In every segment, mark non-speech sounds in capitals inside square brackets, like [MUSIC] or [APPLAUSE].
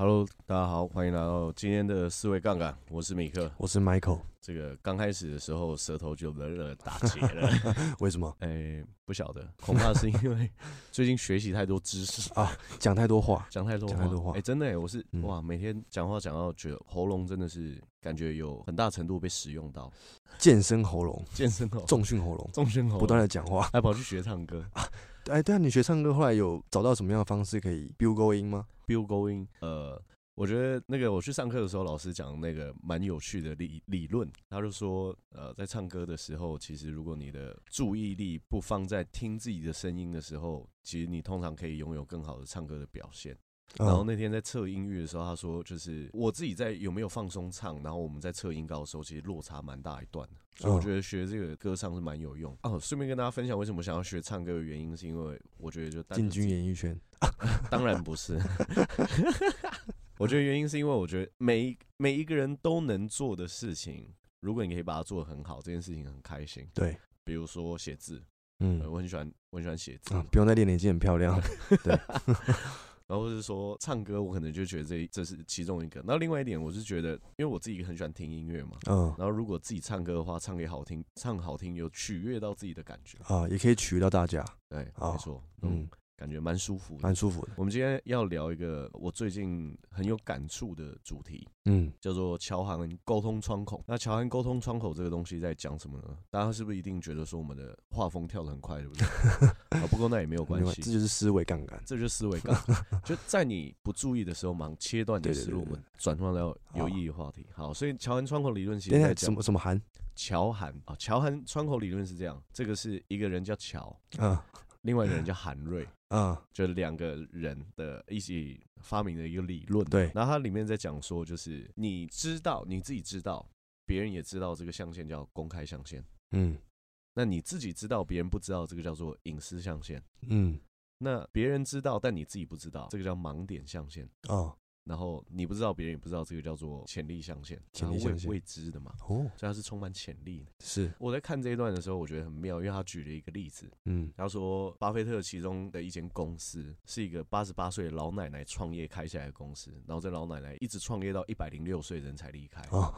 Hello，大家好，欢迎来到今天的四位杠杆。我是米克，我是 Michael。这个刚开始的时候舌头就了了打结了，[LAUGHS] 为什么？[LAUGHS] 哎，不晓得，恐怕是因为最近学习太多知识。[LAUGHS] 啊，讲太多话，讲太多话，讲太多话。哎，真的哎，我是、嗯、哇，每天讲话讲到觉得喉咙真的是感觉有很大程度被使用到，健身喉咙，健身喉，重训喉咙，重训喉，不断的讲话，还跑去学唱歌。啊？哎，对啊，你学唱歌后来有找到什么样的方式可以 build going 吗？build going，呃。我觉得那个我去上课的时候，老师讲那个蛮有趣的理理论。他就说，呃，在唱歌的时候，其实如果你的注意力不放在听自己的声音的时候，其实你通常可以拥有更好的唱歌的表现。然后那天在测音域的时候，他说，就是我自己在有没有放松唱，然后我们在测音高的时候，其实落差蛮大一段的。所以我觉得学这个歌唱是蛮有用。哦，顺便跟大家分享为什么想要学唱歌的原因，是因为我觉得就进军演艺圈，[LAUGHS] 当然不是。[LAUGHS] 我觉得原因是因为我觉得每一每一个人都能做的事情，如果你可以把它做得很好，这件事情很开心。对，比如说写字，嗯，我很喜欢，我很喜欢写字，啊，不用再练了，已经很漂亮。[LAUGHS] 对，然后是说唱歌，我可能就觉得这这是其中一个。那另外一点，我是觉得，因为我自己很喜欢听音乐嘛，嗯，然后如果自己唱歌的话，唱给好听，唱好听，有取悦到自己的感觉啊，也可以取悦到大家。对，没错，嗯。感觉蛮舒服，蛮舒服的。我们今天要聊一个我最近很有感触的主题，嗯，叫做乔涵沟通窗口。那乔涵沟通窗口这个东西在讲什么呢？大家是不是一定觉得说我们的画风跳得很快，对不对？[LAUGHS] 啊，不过那也没有关系，这就是思维杠杆，这就是思维杠杆。[LAUGHS] 就在你不注意的时候，忙切断你的思路，我们转换到有意义的话题。[LAUGHS] 好，所以乔涵窗口理论其实在讲什么什么函？桥函啊，桥函窗口理论是这样，这个是一个人叫乔啊。另外一个人叫韩瑞，啊、嗯，就两个人的一起发明的一个理论。对，然后它里面在讲说，就是你知道你自己知道，别人也知道这个象限叫公开象限。嗯，那你自己知道，别人不知道，这个叫做隐私象限。嗯，那别人知道，但你自己不知道，这个叫盲点象限。哦。然后你不知道，别人也不知道，这个叫做潜力象限，潜力象限，未知的嘛。哦，所以它是充满潜力的。是我在看这一段的时候，我觉得很妙，因为他举了一个例子。嗯，他说巴菲特其中的一间公司是一个八十八岁的老奶奶创业开下来的公司，然后这老奶奶一直创业到一百零六岁人才离开。哦。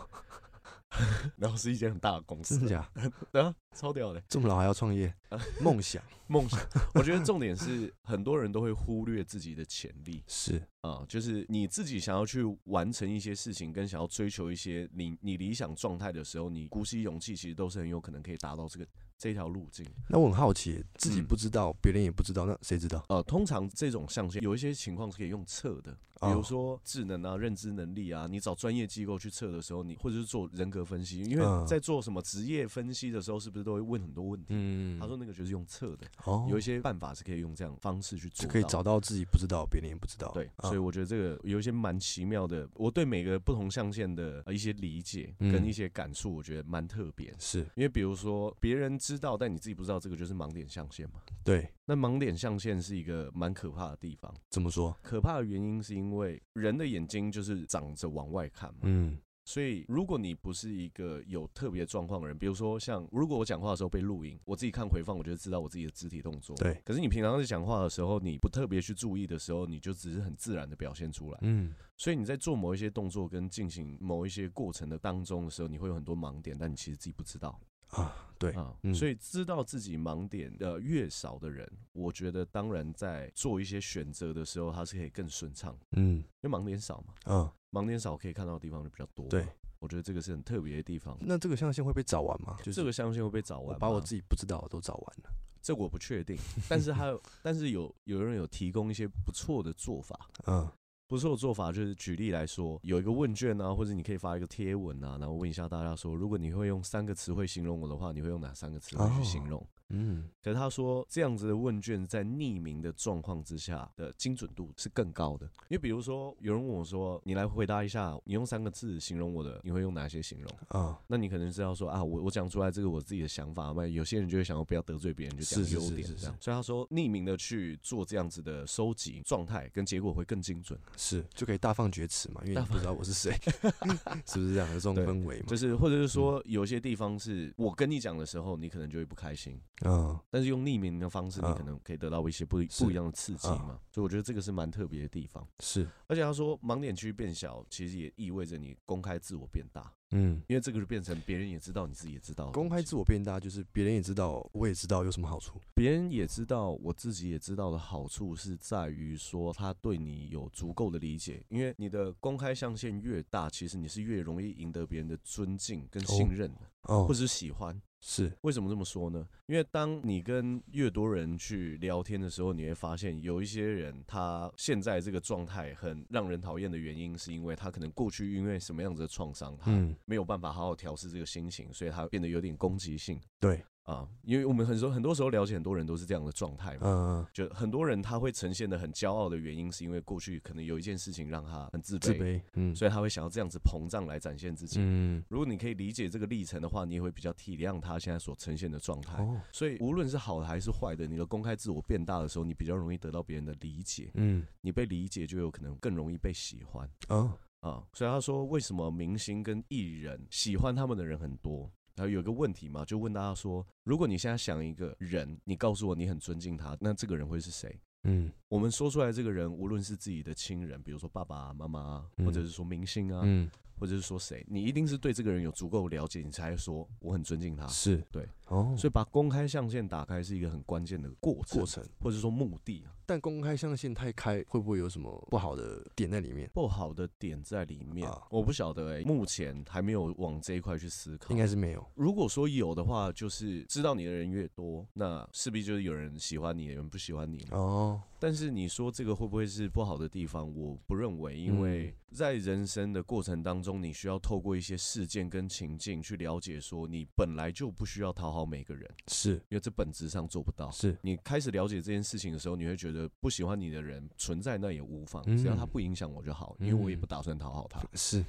[LAUGHS] 然后是一间很大的公司，真的假？[LAUGHS] 对啊，超屌的，这么老还要创业，[LAUGHS] 梦想，梦想。我觉得重点是很多人都会忽略自己的潜力，是啊，就是你自己想要去完成一些事情，跟想要追求一些你你理想状态的时候，你鼓起勇气，其实都是很有可能可以达到这个。这条路径，那我很好奇，自己不知道，别、嗯、人也不知道，那谁知道？呃，通常这种象限有一些情况是可以用测的，比如说智能啊、认知能力啊，你找专业机构去测的时候，你或者是做人格分析，因为在做什么职业分析的时候，是不是都会问很多问题？嗯，他说那个就是用测的，哦，有一些办法是可以用这样方式去做，可以找到自己不知道，别人也不知道。对，所以我觉得这个有一些蛮奇妙的，我对每个不同象限的一些理解跟一些感触，我觉得蛮特别，是。因为比如说别人知道，但你自己不知道。这个就是盲点象限嘛？对，那盲点象限是一个蛮可怕的地方。怎么说？可怕的原因是因为人的眼睛就是长着往外看嘛。嗯，所以如果你不是一个有特别状况的人，比如说像如果我讲话的时候被录音，我自己看回放，我就知道我自己的肢体动作。对。可是你平常在讲话的时候，你不特别去注意的时候，你就只是很自然的表现出来。嗯。所以你在做某一些动作跟进行某一些过程的当中的时候，你会有很多盲点，但你其实自己不知道。啊，对啊，所以知道自己盲点的越少的人，我觉得当然在做一些选择的时候，他是可以更顺畅。嗯，因为盲点少嘛，嗯，盲点少可以看到的地方就比较多。对，我觉得这个是很特别的地方。那这个象限会被找完吗？就这个象限会被找完，把我自己不知道的都找完了，这我不确定。但是还有，[LAUGHS] 但是有有人有提供一些不错的做法。嗯。不错的做法就是举例来说，有一个问卷啊，或者你可以发一个贴文啊，然后问一下大家说，如果你会用三个词汇形容我的话，你会用哪三个词汇去形容？嗯，可是他说这样子的问卷在匿名的状况之下的精准度是更高的，因为比如说有人问我说，你来回答一下，你用三个字形容我的，你会用哪些形容？啊，那你可能是要说啊，我我讲出来这个我自己的想法嘛，有些人就会想要不要得罪别人，就讲优点这样。所以他说匿名的去做这样子的收集状态跟结果会更精准，是。就可以大放厥词嘛，因为你不知道我是谁，[LAUGHS] 是不是这样？的这种氛围嘛？就是或者是说有些地方是我跟你讲的时候，你可能就会不开心。嗯，但是用匿名的方式，你嗯可能可以得到一些不不一样的刺激嘛嗯。所以我觉得这个是蛮特别的地方。是，而且他说盲点区变小，其实也意味着你公开自我变大，嗯，因为这个就变成别人也知道，你自己也知道。公开自我变大，就是别人也知道，我也知道有什么好处。别人也知道，我自己也知道的好处是在于说，他对你有足够的理解。因为你的公开象限越大，其实你是越容易赢得别人的尊敬跟信任的，哦或，者是喜欢。是，为什么这么说呢？因为当你跟越多人去聊天的时候，你会发现有一些人他现在这个状态很让人讨厌的原因，是因为他可能过去因为什么样子的创伤，他嗯，没有办法好好调试这个心情，所以他变得有点攻击性。对，啊，因为我们很多很多时候了解很多人都是这样的状态嘛。嗯，就很多人他会呈现的很骄傲的原因，是因为过去可能有一件事情让他很自卑，自卑，嗯，所以他会想要这样子膨胀来展现自己。嗯，如果你可以理解这个历程的话，你也会比较体谅他现在所呈现的状态。哦，所以无论是好的还是坏的，你的公开自我变大的时候，你比较容易得到别人的理解。嗯，你被理解，就有可能更容易被喜欢哦，啊。所以他说，为什么明星跟艺人喜欢他们的人很多？然后有一个问题嘛，就问大家说，如果你现在想一个人，你告诉我你很尊敬他，那这个人会是谁？嗯，我们说出来这个人，无论是自己的亲人，比如说爸爸妈妈，嗯或者是说明星啊，嗯，或者是说谁，你一定是对这个人有足够了解，你才会说我很尊敬他。是对，哦，所以把公开象限打开是一个很关键的过程，过程，或者说目的。但公开象限太开，会不会有什么不好的点在里面？不好的点在里面，啊我不晓得哎、欸，目前还没有往这一块去思考。应该是没有，如果说有的话，就是知道你的人越多，那势必就是有人喜欢你，有人不喜欢你嘛。哦，但是你说这个会不会是不好的地方？我不认为，因为在人生的过程当中，你需要透过一些事件跟情境去了解，说你本来就不需要讨好每个人，是。因为这本质上做不到。是，你开始了解这件事情的时候，你会觉得不喜欢你的人存在那也无妨，嗯。只要他不影响我就好，因为我也不打算讨好他。是，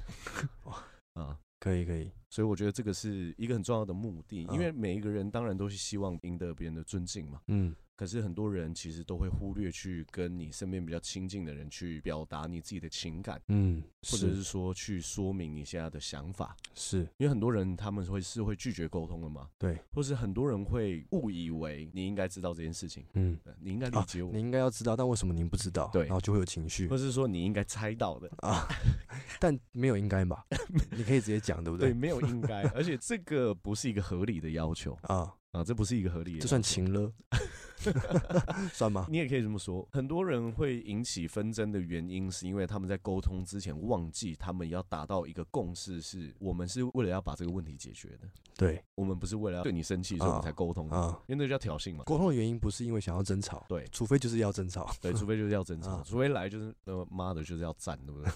[LAUGHS] 啊。[LAUGHS] 可以可以，所以我觉得这个是一个很重要的目的，嗯因为每一个人当然都是希望赢得别人的尊敬嘛。嗯，可是很多人其实都会忽略去跟你身边比较亲近的人去表达你自己的情感，嗯，或者是说去说明你现在的想法。是，因为很多人他们会是会拒绝沟通的嘛，对，或是很多人会误以为你应该知道这件事情，嗯，你应该理解我，你应该要知道，但为什么您不知道？对然后就会有情绪或是说你应该猜到的。啊，但没有应该吧？你可以直接讲，对不对，对？没有应该，而且这个不是一个合理的要求啊，啊，这不是一个合理这算情了，[LAUGHS] [LAUGHS] 算吗？你也可以这么说，很多人会引起纷争的原因，是因为他们在沟通之前忘记，他们要达到一个共识，是我们是为了要把这个问题解决的，对我们不是为了要对你生气，所以我们才沟通的，啊，因为那叫挑衅嘛。沟通的原因不是因为想要争吵，对除非就是要争吵，对，除非就是要争吵，啊 [LAUGHS] 除非来就是呃妈的，就是要战，对不对？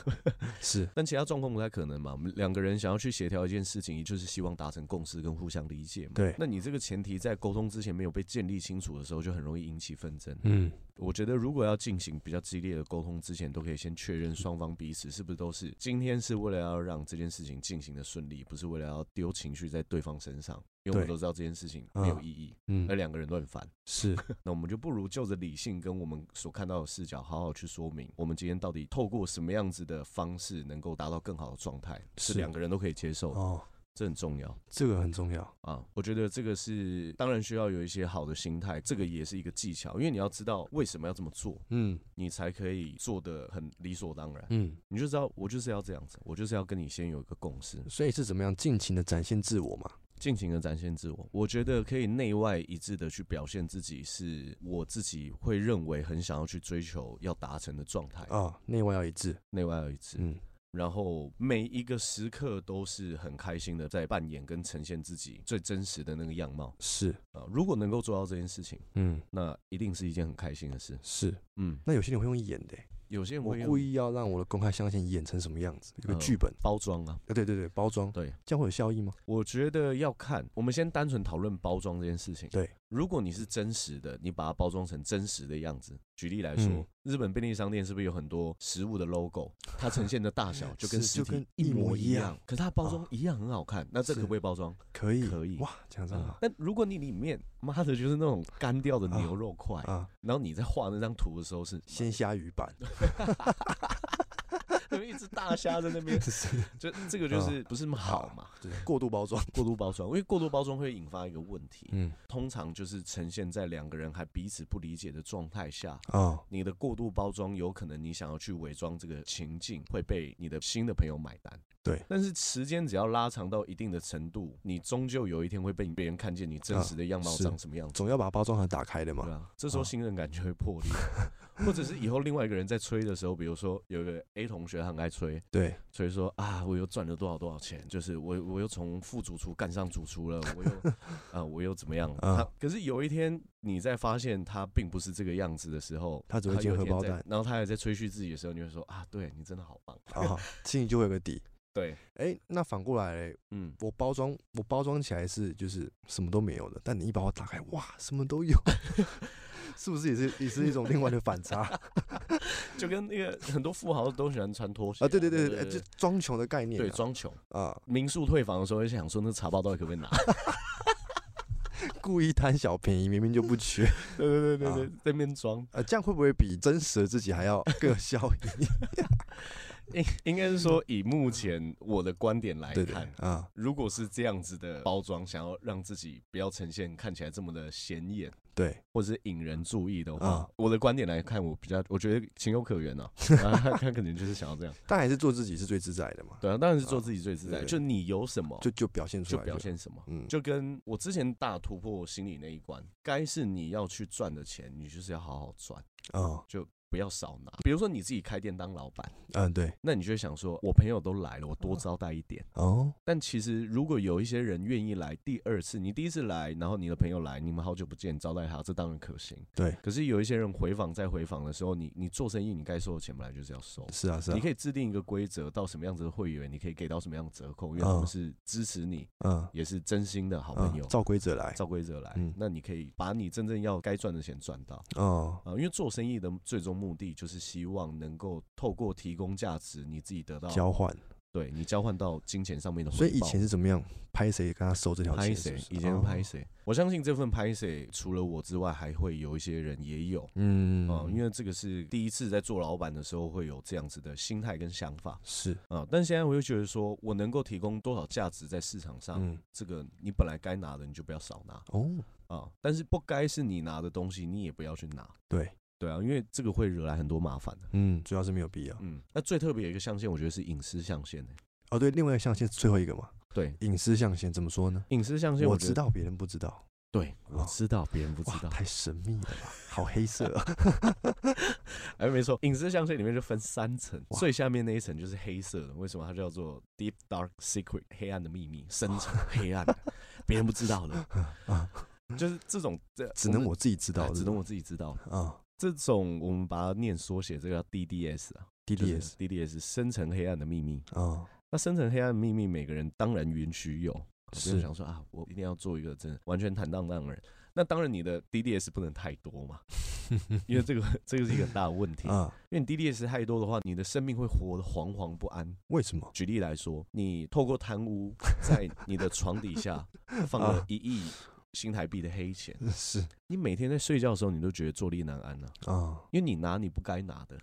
[LAUGHS] 是，但其他状况不太可能嘛。我们两个人想要去协调一件事情，也就是希望达成共识跟互相理解嘛。对那你这个前提在沟通之前没有被建立清楚的时候，就很容易引起纷争。嗯，我觉得如果要进行比较激烈的沟通之前，都可以先确认双方彼此是不是都是今天是为了要让这件事情进行的顺利，不是为了要丢情绪在对方身上。因为我们都知道这件事情没有意义，嗯而两个人都很烦。是，[LAUGHS] 那我们就不如就着理性跟我们所看到的视角，好好去说明我们今天到底透过什么样子的方式，能够达到更好的状态，是是两个人都可以接受的。哦，这很重要这个很重要，啊！我觉得这个是当然需要有一些好的心态，这个也是一个技巧，因为你要知道为什么要这么做，嗯你才可以做得很理所当然。嗯，你就知道我就是要这样子，我就是要跟你先有一个共识，所以是怎么样尽情的展现自我嘛？尽情的展现自我。我觉得可以内外一致的去表现自己，是我自己会认为很想要去追求要达成的状态，啊，内外要一致，内外要一致。嗯然后每一个时刻都是很开心的在扮演跟呈现自己最真实的那个样貌是，啊。如果能够做到这件事情，嗯那一定是一件很开心的事。是。嗯，那有些人会用演的欸，有些人会用我故意要让我的公开相信演成什么样子，有个呃剧本，包装啊，啊，对对对，包装，对，这样会有效益吗？我觉得要看。我们先单纯讨论包装这件事情。对，如果你是真实的，你把它包装成真实的样子。举例来说，嗯。日本便利商店是不是有很多食物的 logo？它呈现的大小 [LAUGHS] 就跟实体是就跟一模一样，可是它包装啊一样很好看。那这可是不可以包装？可以，可以。哇，这样真好。但如果你里面妈的就是那种干掉的牛肉块，啊！然后你在画那张图的时候是鲜虾鱼板，有 [LAUGHS] 一只大虾在那边，[LAUGHS] 就这个就是不是那么好嘛？对，过度包装，过度包装，因为过度包装会引发一个问题，嗯，通常就是呈现在两个人还彼此不理解的状态下，啊，你的过度包装有可能你想要去伪装这个情境，会被你的新的朋友买单。对，但是时间只要拉长到一定的程度，你终究有一天会被别人看见你真实的样貌长什么样子，总要把包装盒打开的嘛。对啊，这时候信任感就会破裂，[LAUGHS] 或者是以后另外一个人在吹的时候，比如说有一个 A 同学很爱吹，对，所以说啊，我又赚了多少多少钱，就是我我又从副主厨干上主厨了，[LAUGHS] 我又啊我又怎么样？他可是有一天你在发现他并不是这个样子的时候，他只会接荷包蛋，然后他还在吹嘘自己的时候，你会说啊，对你真的好棒。[LAUGHS] 啊，心里就会有个底。[LAUGHS] 对，哎、欸，那反过来，嗯，我包装我包装起来是就是什么都没有的，但你一把我打开，哇，什么都有，[LAUGHS] 是不是也是也是一种另外的反差？[LAUGHS] 就跟那个很多富豪都喜欢穿拖鞋啊，对对对对，就装穷的概念，对，装穷啊。民宿退房的时候，就想说那茶包到底可不可以拿？[LAUGHS] 故意贪小便宜，明明就不缺。对对对对对，在那边装，呃，这样会不会比真实的自己还要更有效益？应应该是说，以目前我的观点来看啊，如果是这样子的包装，想要让自己不要呈现看起来这么的显眼，对，或者是引人注意的话，我的观点来看，我比较我觉得情有可原 [LAUGHS] 啊。他他可能就是想要这样，但还是做自己是最自在的嘛。对啊，当然是做自己最自在。就你有什么，就就表现出来，就表现什么。嗯，就跟我之前大突破心理那一关，该是你要去赚的钱，你就是要好好赚啊，就。不要少拿，比如说你自己开店当老板，嗯，对，那你就想说，我朋友都来了，我多招待一点哦。但其实如果有一些人愿意来第二次，你第一次来，然后你的朋友来，你们好久不见，招待他，这当然可行。对，可是有一些人回访再回访的时候，你你做生意，你该收的钱本来就是要收。是啊，是啊。你可以制定一个规则，到什么样子的会员，你可以给到什么样的折扣，因为他们是支持你，嗯，也是真心的好朋友。照规则来，照规则来。嗯，那你可以把你真正要该赚的钱赚到。哦，啊，因为做生意的最终目的就是希。望能够透过提供价值，你自己得到交换，对你交换到金钱上面的。所以以前是怎么样拍谁跟他收这条钱？拍谁？以前是拍谁？我相信这份拍谁，除了我之外，还会有一些人也有。嗯啊，因为这个是第一次在做老板的时候会有这样子的心态跟想法。是啊，但现在我又觉得说，我能够提供多少价值在市场上，这个你本来该拿的你就不要少拿哦啊，但是不该是你拿的东西，你也不要去拿。对。对啊，因为这个会惹来很多麻烦的。嗯，主要是没有必要。嗯，那最特别的一个象限，我觉得是隐私象限。哦，对，另外一个象限是最后一个嘛？对，隐私象限怎么说呢？隐私象限，我知道别人不知道。对，我知道别人不知道。太神秘了吧？好黑色啊！[LAUGHS] 哎，没错，隐私象限里面就分三层，最下面那一层就是黑色的。为什么它叫做 Deep Dark Secret？黑暗的秘密，深层黑暗，别人不知道的 [LAUGHS] 啊。就是这种，这只能我自己知道，只能我自己知道啊。这种我们把它念缩写，这个叫 DDS 啊，DDS DDS 深层黑暗的秘密啊。那深层黑暗的秘密，每个人当然允许有，是想说啊，我一定要做一个真完全坦荡荡的人。那当然你的 DDS 不能太多嘛，[LAUGHS] 因为这个这个是一个很大的问题啊。因为你 DDS 太多的话，你的生命会活得惶惶不安。为什么？举例来说，你透过贪污，在你的床底下放了 [LAUGHS] 一亿。新台币的黑钱，[LAUGHS] 是你每天在睡觉的时候，你都觉得坐立难安呢啊，因为你拿你不该拿的，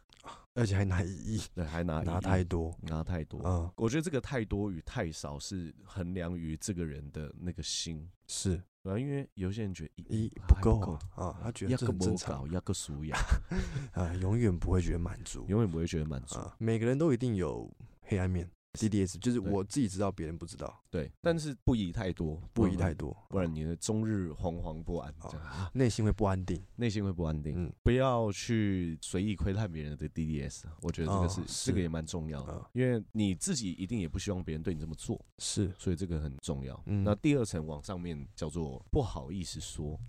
而且还拿一亿，对，还拿拿太多，拿太多啊。我觉得这个太多与太少是衡量于这个人的那个心，是，对啊，因为有些人觉得一不够啊，他觉得这很正常，压个数呀，[LAUGHS] 啊，永远不会觉得满足，永远不会觉得满足。每个人都一定有黑暗面。DDS 就是我自己知道，别人不知道。对，但是不宜太多，不宜太多，不然你的终日惶惶不安，内心会不安定，内心会不安定。嗯，不要去随意窥探别人的 DDS，我觉得这个是这个也蛮重要的，因为你自己一定也不希望别人对你这么做，是，所以这个很重要。那第二层往上面叫做不好意思说。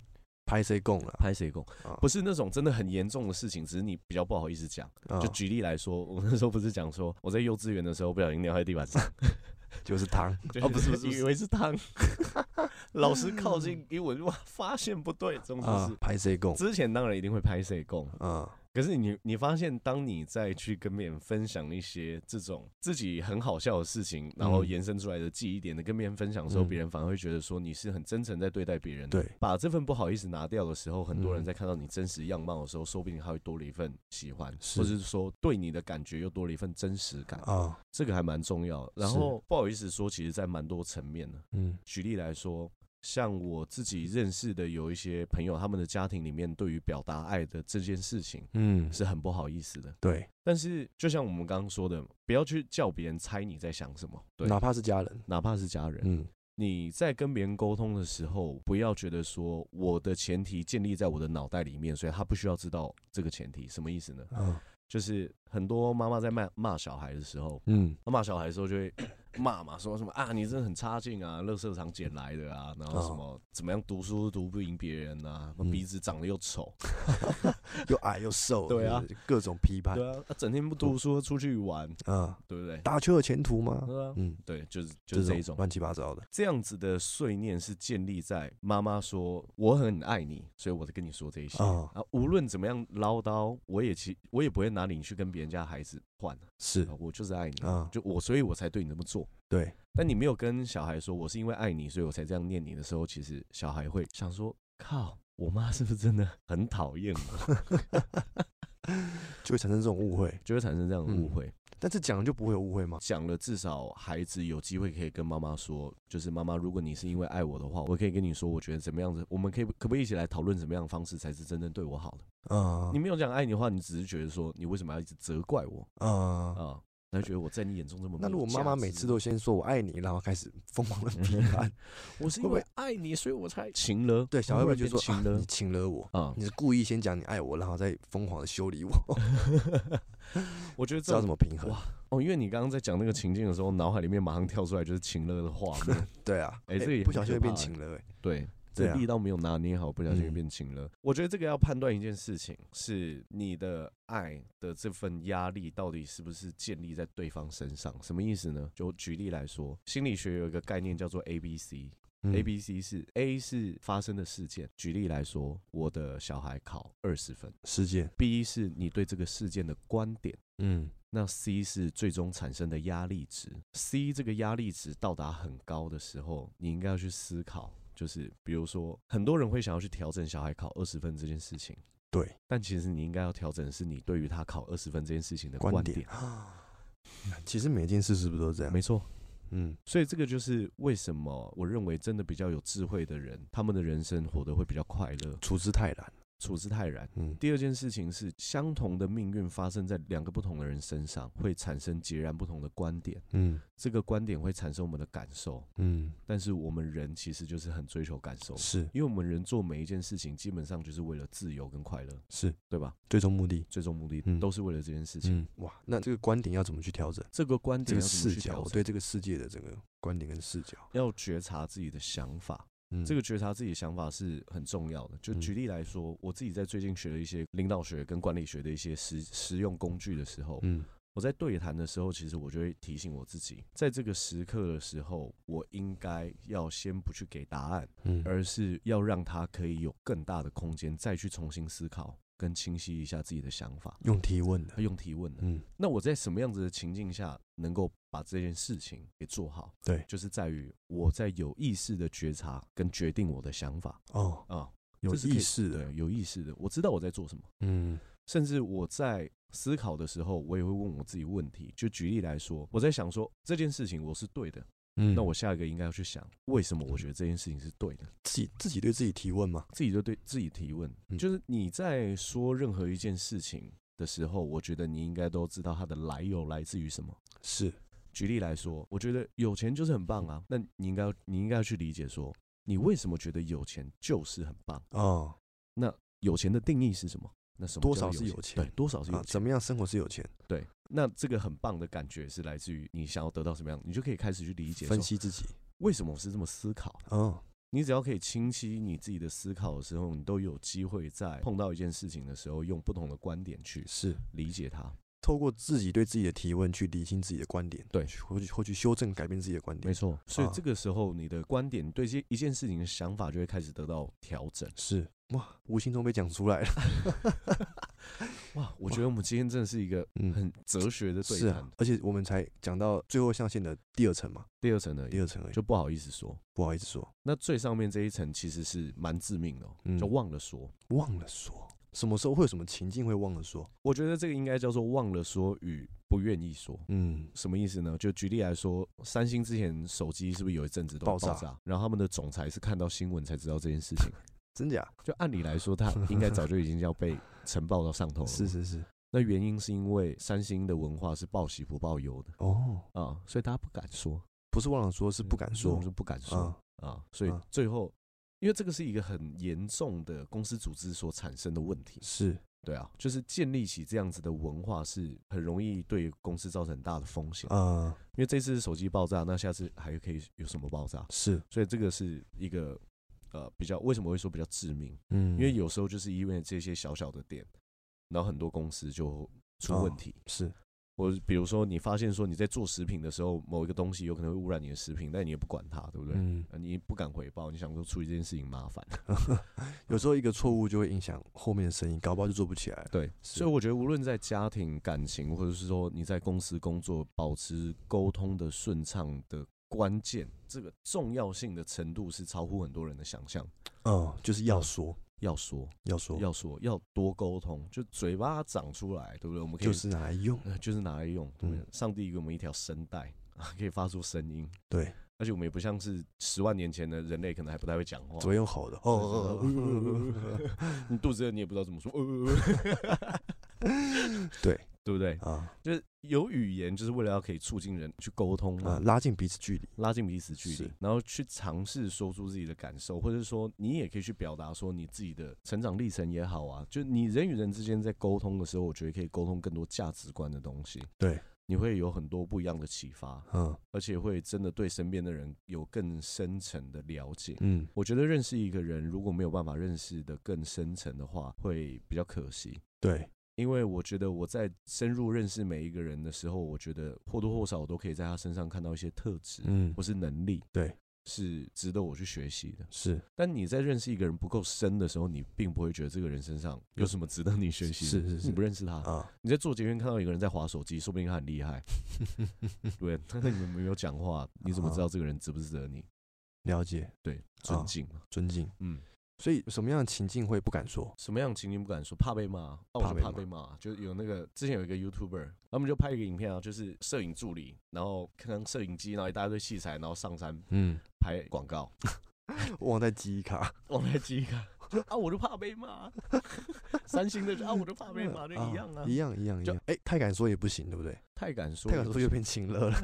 拍谁供了？拍谁供？不是那种真的很严重的事情，只是你比较不好意思讲。就举例来说，我那时候不是讲说我在幼稚园的时候不小心尿在地板上，[LAUGHS] 就是汤 [LAUGHS] 哦，不是不是，以为是汤。[LAUGHS] 老师靠近一闻，哇，发现不对，这种就是拍谁供？之前当然一定会拍谁供啊，可是你你发现，当你再去跟别人分享一些这种自己很好笑的事情，然后延伸出来的记忆点的跟别人分享的时候，别、嗯、人反而会觉得说你是很真诚在对待别人。对，把这份不好意思拿掉的时候，很多人在看到你真实样貌的时候，说不定他会多了一份喜欢，或者是说对你的感觉又多了一份真实感啊，这个还蛮重要。然后不好意思说，其实在蛮多层面的。嗯，举例来说。像我自己认识的有一些朋友，他们的家庭里面对于表达爱的这件事情，嗯，是很不好意思的。对，但是就像我们刚刚说的，不要去叫别人猜你在想什么，对，哪怕是家人，哪怕是家人，嗯，你在跟别人沟通的时候，不要觉得说我的前提建立在我的脑袋里面，所以他不需要知道这个前提，什么意思呢？嗯，就是很多妈妈在骂骂小孩的时候，嗯，骂小孩的时候就会。[COUGHS] 骂嘛，说什么啊？你真的很差劲啊，垃圾场捡来的啊，然后什么怎么样读书都读不赢别人啊，鼻子长得又丑，[LAUGHS] 又矮又瘦，[LAUGHS] 对啊，各种批判，对啊，他整天不读书出去玩，啊，对不对？打球有前途吗？嗯，对，就是就是这一种。乱七八糟的，这样子的碎念是建立在妈妈说我很爱你，所以我在跟你说这些。啊，无论怎么样唠叨，我也其我也不会拿你去跟别人家孩子换，是我就是爱你啊，就我所以我才对你这么做。对，但你没有跟小孩说，我是因为爱你，所以我才这样念你的时候，其实小孩会想说：靠，我妈是不是真的很讨厌我？[LAUGHS] 就会产生这种误会，就会产生这样的误会。嗯、但是讲了就不会有误会吗？讲了，至少孩子有机会可以跟妈妈说，就是妈妈，如果你是因为爱我的话，我可以跟你说，我觉得怎么样子，我们可以可不可以一起来讨论怎么样的方式才是真正对我好的？嗯，你没有讲爱你的话，你只是觉得说，你为什么要一直责怪我？啊啊。他觉得我在你眼中这么……那如果妈妈每次都先说我爱你，然后开始疯狂的 [LAUGHS] 批判，我是因为爱你，所以我才情了。对，小孩会就说情了，你情了我啊，你是故意先讲你爱我，然后再疯狂的修理我。[LAUGHS] 我觉得这要怎么平衡？哇哦，因为你刚刚在讲那个情境的时候，脑海里面马上跳出来就是情了的画面。[LAUGHS] 对啊，哎，这个也不小心会变情了。哎，对。这力道没有拿捏好，不小心变轻了。我觉得这个要判断一件事情，是你的爱的这份压力到底是不是建立在对方身上？什么意思呢？就举例来说，心理学有一个概念叫做 A B C。A B C 是 A 是发生的事件，举例来说，我的小孩考二十分，事件。B 是你对这个事件的观点，嗯，那 C 是最终产生的压力值。C 这个压力值到达很高的时候，你应该要去思考。就是比如说，很多人会想要去调整小孩考二十分这件事情，对。但其实你应该要调整的是你对于他考二十分这件事情的观点。其实每件事是不是都这样？没错，嗯。所以这个就是为什么我认为真的比较有智慧的人，他们的人生活得会比较快乐，处之泰然。处之泰然。嗯，第二件事情是，相同的命运发生在两个不同的人身上，会产生截然不同的观点。嗯，这个观点会产生我们的感受。嗯，但是我们人其实就是很追求感受，是因为我们人做每一件事情，基本上就是为了自由跟快乐，是对吧？最终目的，最终目的都是为了这件事情。哇，那这个观点要怎么去调整？这个观点要怎么去调整？视角，我对这个世界的这个观点跟视角，要觉察自己的想法。嗯，这个觉察自己的想法是很重要的。就举例来说，我自己在最近学了一些领导学跟管理学的一些实实用工具的时候，嗯，我在对谈的时候，其实我就会提醒我自己，在这个时刻的时候，我应该要先不去给答案，嗯，而是要让他可以有更大的空间再去重新思考。更清晰一下自己的想法，用提问的，用提问的。嗯，那我在什么样子的情境下能够把这件事情给做好？对，就是在于我在有意识的觉察跟决定我的想法。哦啊，有意识的，有意识的，我知道我在做什么。嗯，甚至我在思考的时候，我也会问我自己问题。就举例来说，我在想说这件事情我是对的。嗯，那我下一个应该要去想，为什么我觉得这件事情是对的？自己自己对自己提问嘛？自己就对自己提问，就是你在说任何一件事情的时候，我觉得你应该都知道它的来由来自于什么。是，举例来说，我觉得有钱就是很棒啊。那你应该你应该要去理解说，你为什么觉得有钱就是很棒？哦，那有钱的定义是什么？那什么多少是有钱？对，多少是有钱？怎么样生活是有钱？对，那这个很棒的感觉是来自于你想要得到什么样，你就可以开始去理解、分析自己为什么我是这么思考。嗯，你只要可以清晰你自己的思考的时候，你都有机会在碰到一件事情的时候，用不同的观点去是理解它。透过自己对自己的提问去理清自己的观点，对，或去或去修正改变自己的观点，没错。所以这个时候，你的观点对这一件事情的想法就会开始得到调整。是哇，无形中被讲出来了。[LAUGHS] [LAUGHS] 哇，我觉得我们今天真的是一个很哲学的对谈，啊，而且我们才讲到最后象限的第二层嘛，第二层的，第二层而已，就不好意思说，不好意思说。那最上面这一层其实是蛮致命的，喔，就忘了说，忘了说。什么时候会有什么情境会忘了说？我觉得这个应该叫做忘了说与不愿意说。嗯，什么意思呢？就举例来说，三星之前手机是不是有一阵子都爆炸？爆炸，然后他们的总裁是看到新闻才知道这件事情。[LAUGHS] 真假？就按理来说，他应该早就已经要被呈报到上头了。[LAUGHS] 是是是。那原因是因为三星的文化是报喜不报忧的。哦啊，所以大家不敢说，不是忘了说，是不敢说，是不敢说啊。所以最后。因为这个是一个很严重的公司组织所产生的问题，是对啊，就是建立起这样子的文化是很容易对公司造成很大的风险啊。因为这次手机爆炸，那下次还可以有什么爆炸？是，所以这个是一个呃比较为什么会说比较致命？嗯，因为有时候就是因为这些小小的点，然后很多公司就出问题。是。或比如说，你发现说你在做食品的时候，某一个东西有可能会污染你的食品，但你也不管它，对不对？嗯，你不敢回报，你想说处理这件事情麻烦。[LAUGHS] 有时候一个错误就会影响后面的生意，搞不好就做不起来。对，所以我觉得无论在家庭、感情，或者是说你在公司工作，保持沟通的顺畅的关键，这个重要性的程度是超乎很多人的想象。嗯，就是要说。嗯要说，要说，要说，要多沟通，就嘴巴长出来，对不对？我们可以就是拿来用，就是拿来用。对，嗯，上帝给我们一条声带，[LAUGHS] 可以发出声音。对，而且我们也不像是十万年前的人类，可能还不太会讲话，只会用吼的。哦哦哦，[LAUGHS] 你肚子饿，你也不知道怎么说。[LAUGHS] 对。对不对啊？就是有语言，就是为了要可以促进人去沟通啊，拉近彼此距离，拉近彼此距离，然后去尝试说出自己的感受，或者说你也可以去表达说你自己的成长历程也好啊。就你人与人之间在沟通的时候，我觉得可以沟通更多价值观的东西。对，你会有很多不一样的启发，嗯，而且会真的对身边的人有更深层的了解。嗯，我觉得认识一个人，如果没有办法认识的更深层的话，会比较可惜。对。因为我觉得我在深入认识每一个人的时候，我觉得或多或少我都可以在他身上看到一些特质，嗯，或是能力，对，是值得我去学习的。是，但你在认识一个人不够深的时候，你并不会觉得这个人身上有什么值得你学习。是是是，你不认识他啊？你在做捷运看到一个人在划手机，说不定他很厉害，[LAUGHS] 对。但是你们没有讲话，你怎么知道这个人值不值得你了解？对，尊敬，尊敬，嗯。所以什么样的情境会不敢说？什么样的情境不敢说？怕被骂？哦，我就怕被骂。就有那个之前有一个 YouTuber，他们就拍一个影片啊，就是摄影助理，然后看摄影机，然后一大堆器材，然后上山，嗯，拍广告，[LAUGHS] 忘带记忆卡，忘带记忆卡 [LAUGHS] 啊！我就怕被骂。[LAUGHS] 三星的啊，我就怕被骂，就一样啊，一样一样一样。哎，太敢说也不行，对不对？太敢说，太敢说就变情勒了。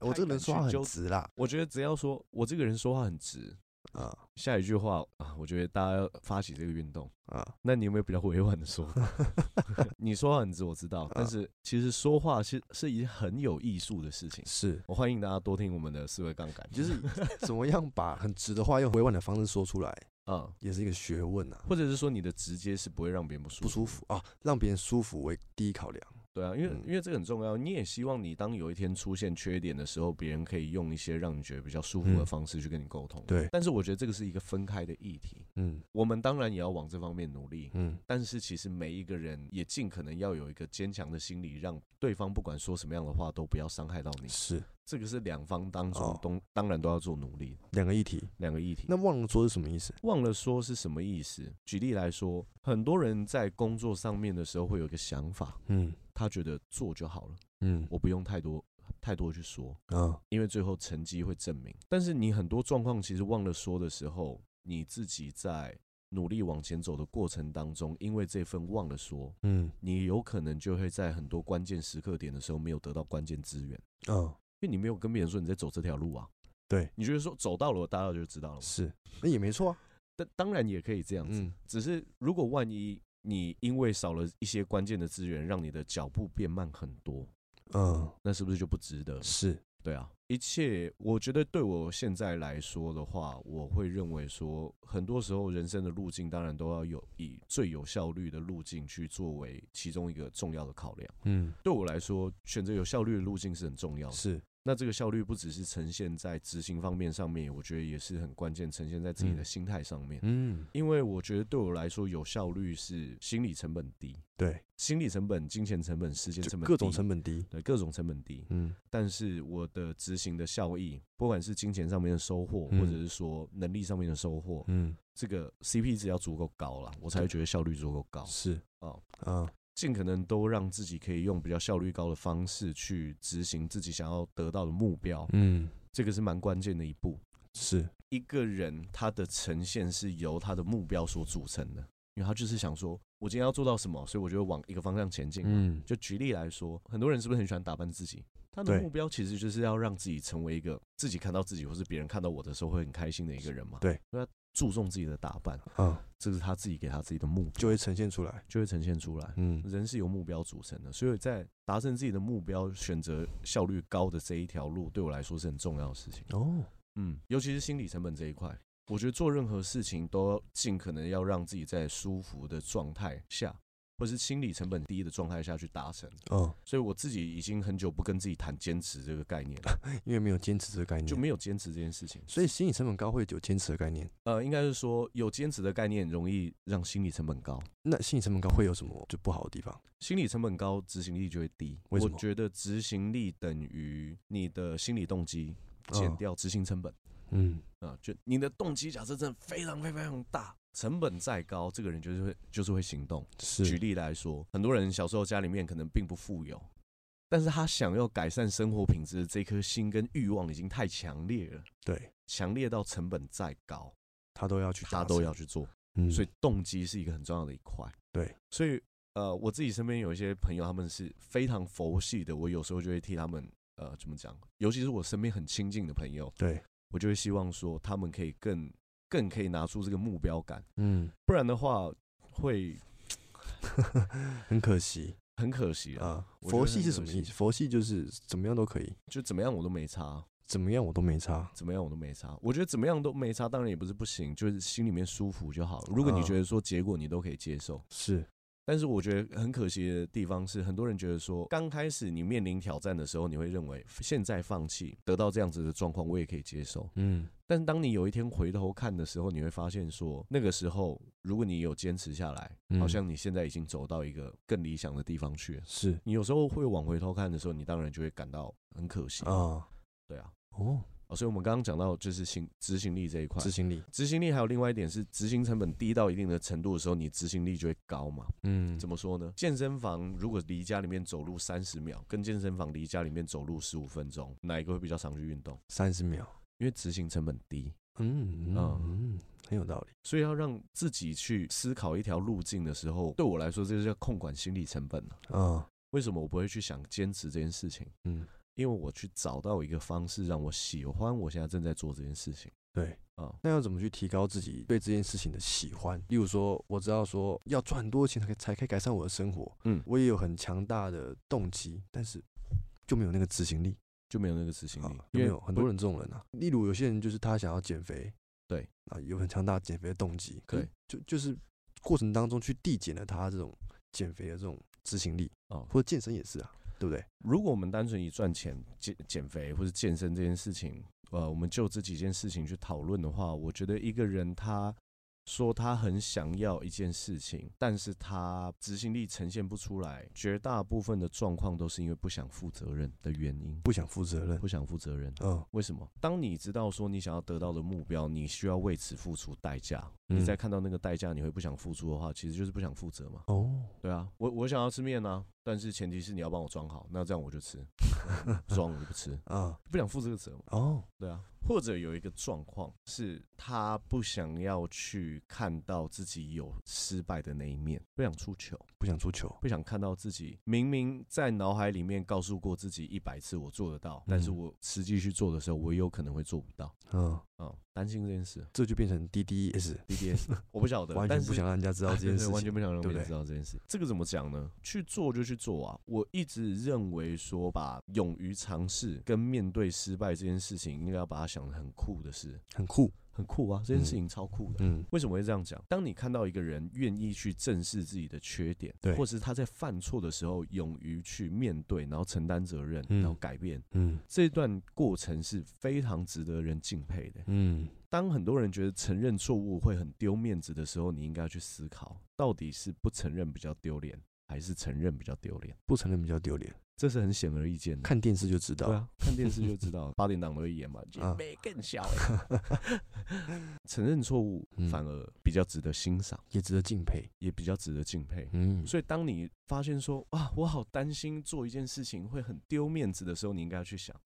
我这个人说话很直啦，我觉得只要说我这个人说话很直。啊，下一句话啊，我觉得大家要发起这个运动啊。那你有没有比较委婉的说？[LAUGHS] [LAUGHS] 你说话很直，我知道，但是其实说话是是一件很有艺术的事情。是我欢迎大家多听我们的思维杠杆，就是怎么样把很直的话用委婉的方式说出来 [LAUGHS] 啊，也是一个学问啊。或者是说你的直接是不会让别人不舒服，不舒服啊，让别人舒服为第一考量。对啊，因为因为这个很重要，你也希望你当有一天出现缺点的时候，别人可以用一些让你觉得比较舒服的方式去跟你沟通。对，但是我觉得这个是一个分开的议题。嗯，我们当然也要往这方面努力。嗯，但是其实每一个人也尽可能要有一个坚强的心理，让对方不管说什么样的话都不要伤害到你。是，这个是两方当中都当然都要做努力。两个议题，两个议题。那忘了说是什么意思？忘了说是什么意思？举例来说，很多人在工作上面的时候会有一个想法。嗯。他觉得做就好了，嗯，我不用太多太多去说，啊，因为最后成绩会证明。但是你很多状况其实忘了说的时候，你自己在努力往前走的过程当中，因为这份忘了说，嗯，你有可能就会在很多关键时刻点的时候没有得到关键资源，嗯，因为你没有跟别人说你在走这条路啊，对，你觉得说走到了，大家就知道了，是，那也没错啊，但当然也可以这样子，只是如果万一。你因为少了一些关键的资源，让你的脚步变慢很多，嗯，那是不是就不值得？是，对啊，一切我觉得对我现在来说的话，我会认为说，很多时候人生的路径当然都要有以最有效率的路径去作为其中一个重要的考量。嗯，对我来说，选择有效率的路径是很重要的。是。那这个效率不只是呈现在执行方面上面，我觉得也是很关键，呈现在自己的心态上面。嗯，因为我觉得对我来说，有效率是心理成本低。对，心理成本、金钱成本、时间成本，各种成本低。对，各种成本低。嗯，但是我的执行的效益，不管是金钱上面的收获，或者是说能力上面的收获，嗯，这个 CP 值要足够高了，我才会觉得效率足够高。是哦，嗯。尽可能都让自己可以用比较效率高的方式去执行自己想要得到的目标，嗯，这个是蛮关键的一步。是一个人他的呈现是由他的目标所组成的，因为他就是想说，我今天要做到什么，所以我就往一个方向前进。嗯，就举例来说，很多人是不是很喜欢打扮自己？他的目标其实就是要让自己成为一个自己看到自己，或是别人看到我的时候会很开心的一个人嘛？对。注重自己的打扮，嗯，这是他自己给他自己的目标，就会呈现出来，就会呈现出来。嗯，人是由目标组成的，所以在达成自己的目标、选择效率高的这一条路，对我来说是很重要的事情。哦，嗯，尤其是心理成本这一块，我觉得做任何事情都要尽可能要让自己在舒服的状态下。或是心理成本低的状态下去达成，嗯，所以我自己已经很久不跟自己谈坚持这个概念了，[LAUGHS] 因为没有坚持这个概念，就没有坚持这件事情。所以心理成本高会有坚持的概念，呃，应该是说有坚持的概念容易让心理成本高。那心理成本高会有什么就不好的地方？心理成本高，执行力就会低。为什么？我觉得执行力等于你的心理动机减掉执行成本。嗯，啊，就你的动机假设真的非常非常非常大。成本再高，这个人就是会就是会行动。是，举例来说，很多人小时候家里面可能并不富有，但是他想要改善生活品质的这颗心跟欲望已经太强烈了。对，强烈到成本再高，他都要去，他都要去做。嗯，所以动机是一个很重要的一块。对，所以呃，我自己身边有一些朋友，他们是非常佛系的，我有时候就会替他们呃怎么讲，尤其是我身边很亲近的朋友，对，我就会希望说他们可以更。更可以拿出这个目标感，嗯，不然的话会 [LAUGHS] 很可惜，很可惜啊。佛系是什么意思？佛系就是怎么样都可以，就怎么样我都没差，怎么样我都没差，怎么样我都没差。我觉得怎么样都没差，当然也不是不行，就是心里面舒服就好了。如果你觉得说结果你都可以接受，是。但是我觉得很可惜的地方是，很多人觉得说，刚开始你面临挑战的时候，你会认为现在放弃得到这样子的状况，我也可以接受。嗯，但是当你有一天回头看的时候，你会发现说，那个时候如果你有坚持下来，好像你现在已经走到一个更理想的地方去。是你有时候会往回头看的时候，你当然就会感到很可惜啊。对啊，哦。哦，所以我们刚刚讲到就是行执行力这一块，执行力，执行力还有另外一点是执行成本低到一定的程度的时候，你执行力就会高嘛。嗯，怎么说呢？健身房如果离家里面走路三十秒，跟健身房离家里面走路十五分钟，哪一个会比较常去运动？三十秒，因为执行成本低。嗯嗯嗯，很有道理。所以要让自己去思考一条路径的时候，对我来说，这就叫控管心理成本了。嗯，为什么我不会去想坚持这件事情？嗯。因为我去找到一个方式，让我喜欢我现在正在做这件事情。对啊，那要怎么去提高自己对这件事情的喜欢？例如说，我知道说要赚很多钱才可以才可以改善我的生活。嗯，我也有很强大的动机，但是就没有那个执行力，就没有那个执行力。因为有很多人这种人啊，例如有些人就是他想要减肥，对啊，有很强大减肥的动机，对，就就是过程当中去递减了他这种减肥的这种执行力啊，或者健身也是啊。对不对？如果我们单纯以赚钱、减减肥或者健身这件事情，呃，我们就这几件事情去讨论的话，我觉得一个人他。说他很想要一件事情，但是他执行力呈现不出来。绝大部分的状况都是因为不想负责任的原因。不想负责任，不想负责任。嗯，为什么？当你知道说你想要得到的目标，你需要为此付出代价。你再看到那个代价，你会不想付出的话，其实就是不想负责嘛。哦，对啊，我我想要吃面啊，但是前提是你要帮我装好，那这样我就吃，[LAUGHS] 装我就不吃啊，不想负这个责嘛。哦，对啊。或者有一个状况是，他不想要去看到自己有失败的那一面，不想出糗，不想出糗，不想看到自己明明在脑海里面告诉过自己一百次我做得到，但是我实际去做的时候，我有可能会做不到。嗯。哦，担心这件事，这就变成 DDS，DDS，[LAUGHS] 我不晓得，完全不想让人家知道这件事，完全不想让别人知道这件事。这个怎么讲呢？去做就去做啊！我一直认为说，把勇于尝试跟面对失败这件事情，应该要把它想的很酷的事，很酷。很酷啊，这件事情超酷的。嗯，为什么会这样讲？当你看到一个人愿意去正视自己的缺点，对，或是他在犯错的时候勇于去面对，然后承担责任，然后改变，嗯，这段过程是非常值得人敬佩的。嗯，当很多人觉得承认错误会很丢面子的时候，你应该去思考，到底是不承认比较丢脸，还是承认比较丢脸？不承认比较丢脸。这是很显而易见的，看电视就知道。对啊，看电视就知道，[LAUGHS] 八点档都会演嘛，没更小。[LAUGHS] 承认错误反而比较值得欣赏，也值得敬佩，也比较值得敬佩。嗯，所以当你发现说啊，我好担心做一件事情会很丢面子的时候，你应该要去想。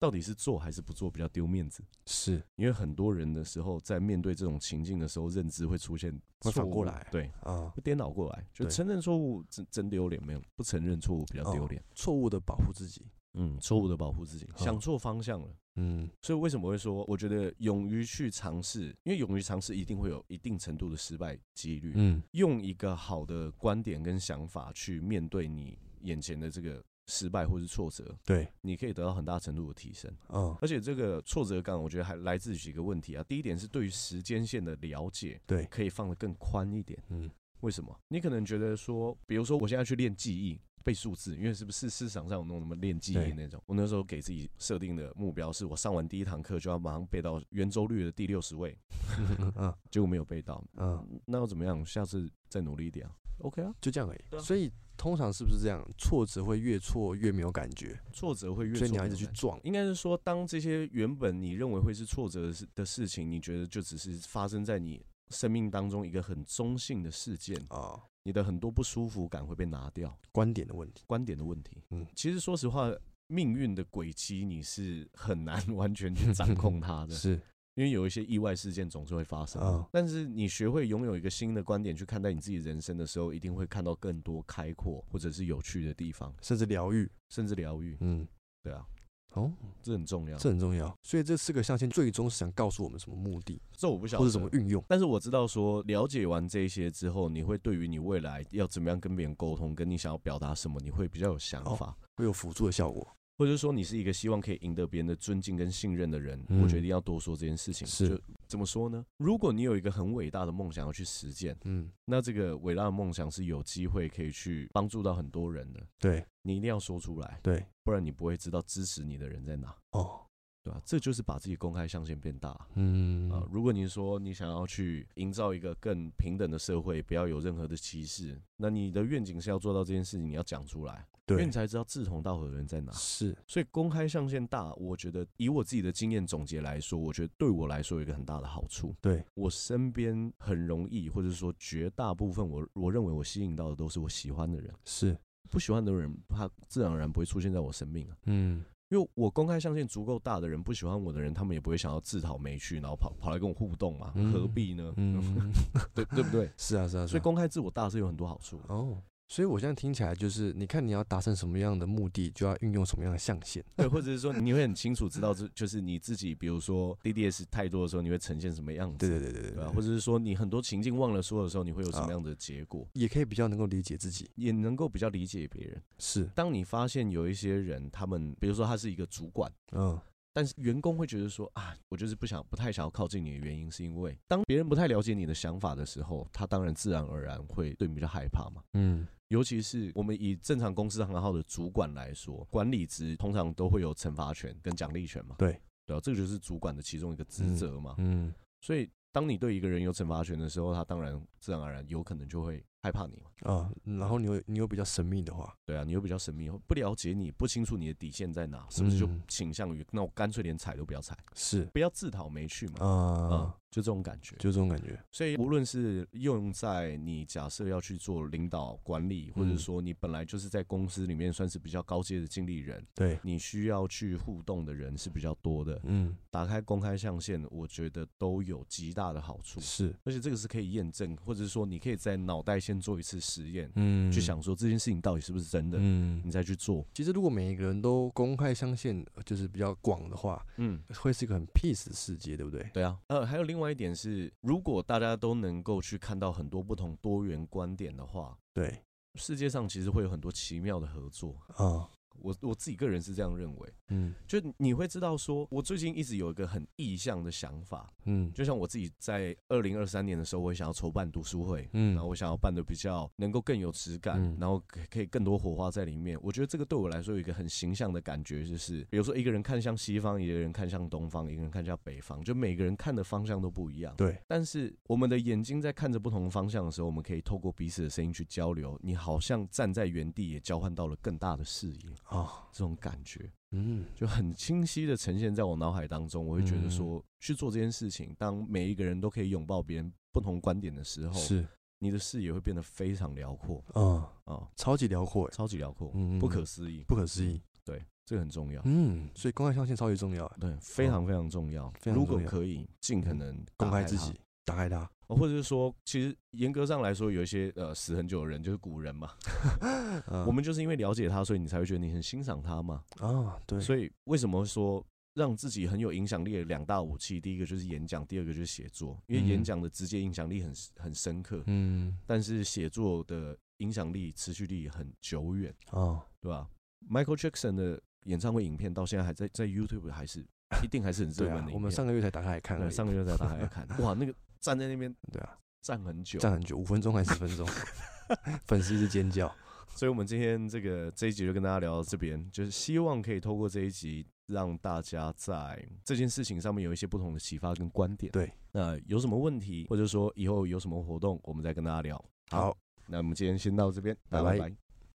到底是做还是不做比较丢面子？是因为很多人的时候，在面对这种情境的时候，认知会出现会反过来，对啊，会颠倒过来，就承认错误真真丢脸没有？不承认错误比较丢脸，错误的保护自己，嗯，错误的保护自己，想错方向了，嗯，所以为什么会说，我觉得勇于去尝试，因为勇于尝试一定会有一定程度的失败几率，嗯，用一个好的观点跟想法去面对你眼前的这个。失败或是挫折，对，你可以得到很大程度的提升。嗯，而且这个挫折感，我觉得还来自于几个问题啊。第一点是对于时间线的了解，对，可以放得更宽一点。嗯，为什么？你可能觉得说，比如说我现在去练记忆、背数字，因为是不是市场上有那种什么练记忆那种？我那时候给自己设定的目标是我上完第一堂课就要马上背到圆周率的第六十位，[LAUGHS] 嗯，结果没有背到。嗯，那要怎么样？下次再努力一点啊。OK 啊，就这样而已。所以。通常是不是这样？挫折会越挫越没有感觉，挫折会越，所以你要一直去撞。应该是说，当这些原本你认为会是挫折的事的事情，你觉得就只是发生在你生命当中一个很中性的事件啊，你的很多不舒服感会被拿掉。观点的问题，观点的问题。嗯，其实说实话，命运的轨迹你是很难 [LAUGHS] 完全去掌控它的。[LAUGHS] 是。因为有一些意外事件总是会发生，嗯，但是你学会拥有一个新的观点去看待你自己人生的时候，一定会看到更多开阔或者是有趣的地方，甚至疗愈，甚至疗愈。嗯，对啊，哦，这很重要，这很重要。所以这四个象限最终是想告诉我们什么目的？这我不晓得，或者怎么运用。但是我知道说，了解完这些之后，你会对于你未来要怎么样跟别人沟通，跟你想要表达什么，你会比较有想法，哦，会有辅助的效果。或者说，你是一个希望可以赢得别人的尊敬跟信任的人，嗯、我决定要多说这件事情。是，就怎么说呢？如果你有一个很伟大的梦想要去实践，嗯，那这个伟大的梦想是有机会可以去帮助到很多人的。对，你一定要说出来，对，不然你不会知道支持你的人在哪。哦。对吧、啊？这就是把自己公开象限变大。嗯啊，如果你说你想要去营造一个更平等的社会，不要有任何的歧视，那你的愿景是要做到这件事情，你要讲出来，对，因为你才知道志同道合的人在哪。是，所以公开象限大，我觉得以我自己的经验总结来说，我觉得对我来说有一个很大的好处。对，我身边很容易，或者说绝大部分我我认为我吸引到的都是我喜欢的人。是，不喜欢的人，他自然而然不会出现在我生命啊。嗯。因为我公开象限足够大的人，不喜欢我的人，他们也不会想要自讨没趣，然后跑跑来跟我互动嘛，何必呢？嗯，[LAUGHS] 对对不对？[LAUGHS] 是啊是啊，所以公开自我大是有很多好处哦。所以我现在听起来就是，你看你要达成什么样的目的，就要运用什么样的象限，对，或者是说你会很清楚知道，这就是你自己，比如说 DDS 太多的时候，你会呈现什么样子？对对对对对？或者是说你很多情境忘了说的时候，你会有什么样的结果？也可以比较能够理解自己，也能够比较理解别人。是，当你发现有一些人，他们比如说他是一个主管，嗯。但是员工会觉得说啊，我就是不想、不太想要靠近你的原因，是因为当别人不太了解你的想法的时候，他当然自然而然会对你比较害怕嘛。嗯，尤其是我们以正常公司行号的主管来说，管理职通常都会有惩罚权跟奖励权嘛。对，对啊，这个就是主管的其中一个职责嘛。嗯，嗯，所以当你对一个人有惩罚权的时候，他当然自然而然有可能就会。害怕你嘛？啊，然后你又你又比较神秘的话，对啊，你又比较神秘，不了解你，不清楚你的底线在哪，是不是就倾向于那我干脆连踩都不要踩，是不要自讨没趣嘛？啊，就这种感觉，就这种感觉。所以无论是用在你假设要去做领导管理，或者说你本来就是在公司里面算是比较高阶的经理人，对，你需要去互动的人是比较多的，嗯，打开公开象限，我觉得都有极大的好处，是，而且这个是可以验证，或者是说你可以在脑袋先做一次实验。嗯，去想说这件事情到底是不是真的，嗯，你再去做。其实如果每一个人都公开象限，就是比较广的话，嗯，会是一个很 peace 的世界，对不对？对啊，呃，还有另外一点是，如果大家都能够去看到很多不同多元观点的话，对，世界上其实会有很多奇妙的合作啊。我我自己个人是这样认为，嗯，就你会知道说，我最近一直有一个很意向的想法，嗯，就像我自己在二零二三年的时候，我也想要筹办读书会，嗯，然后我想要办的比较能够更有质感，嗯，然后可以更多火花在里面。我觉得这个对我来说有一个很形象的感觉，就是比如说一个人看向西方，一个人看向东方，一个人看向北方，就每个人看的方向都不一样，对。但是我们的眼睛在看着不同的方向的时候，我们可以透过彼此的声音去交流。你好像站在原地，也交换到了更大的视野啊，这种感觉，嗯，就很清晰的呈现在我脑海当中。我会觉得说，去做这件事情，当每一个人都可以拥抱别人不同观点的时候，是。你的视野会变得非常辽阔，嗯啊，超级辽阔，超级辽阔，嗯，不可思议，不可思议，对，这个很重要，嗯，所以公开相信超级重要，对，非常非常重要，如果可以，尽可能公开自己，打开它。或者是说，其实严格上来说，有一些呃死很久的人就是古人嘛，[LAUGHS] 嗯、我们就是因为了解他，所以你才会觉得你很欣赏他嘛。啊，对。所以为什么说让自己很有影响力的两大武器，第一个就是演讲，第二个就是写作。因为演讲的直接影响力很很深刻，嗯，但是写作的影响力持续力很久远，哦，对吧？Michael Jackson 的演唱会影片到现在还在在 YouTube 还是一定还是很热门的、啊。我们上个月才打开来看了，上个月才打开来看，[LAUGHS] 哇，那个。站在那边，对啊，站很久，站很久，五分钟还是十分钟，[LAUGHS] 粉丝一直尖叫。所以，我们今天这个这一集就跟大家聊到这边，就是希望可以透过这一集，让大家在这件事情上面有一些不同的启发跟观点。对，那有什么问题，或者说以后有什么活动，我们再跟大家聊。好，那我们今天先到这边，拜拜。拜拜。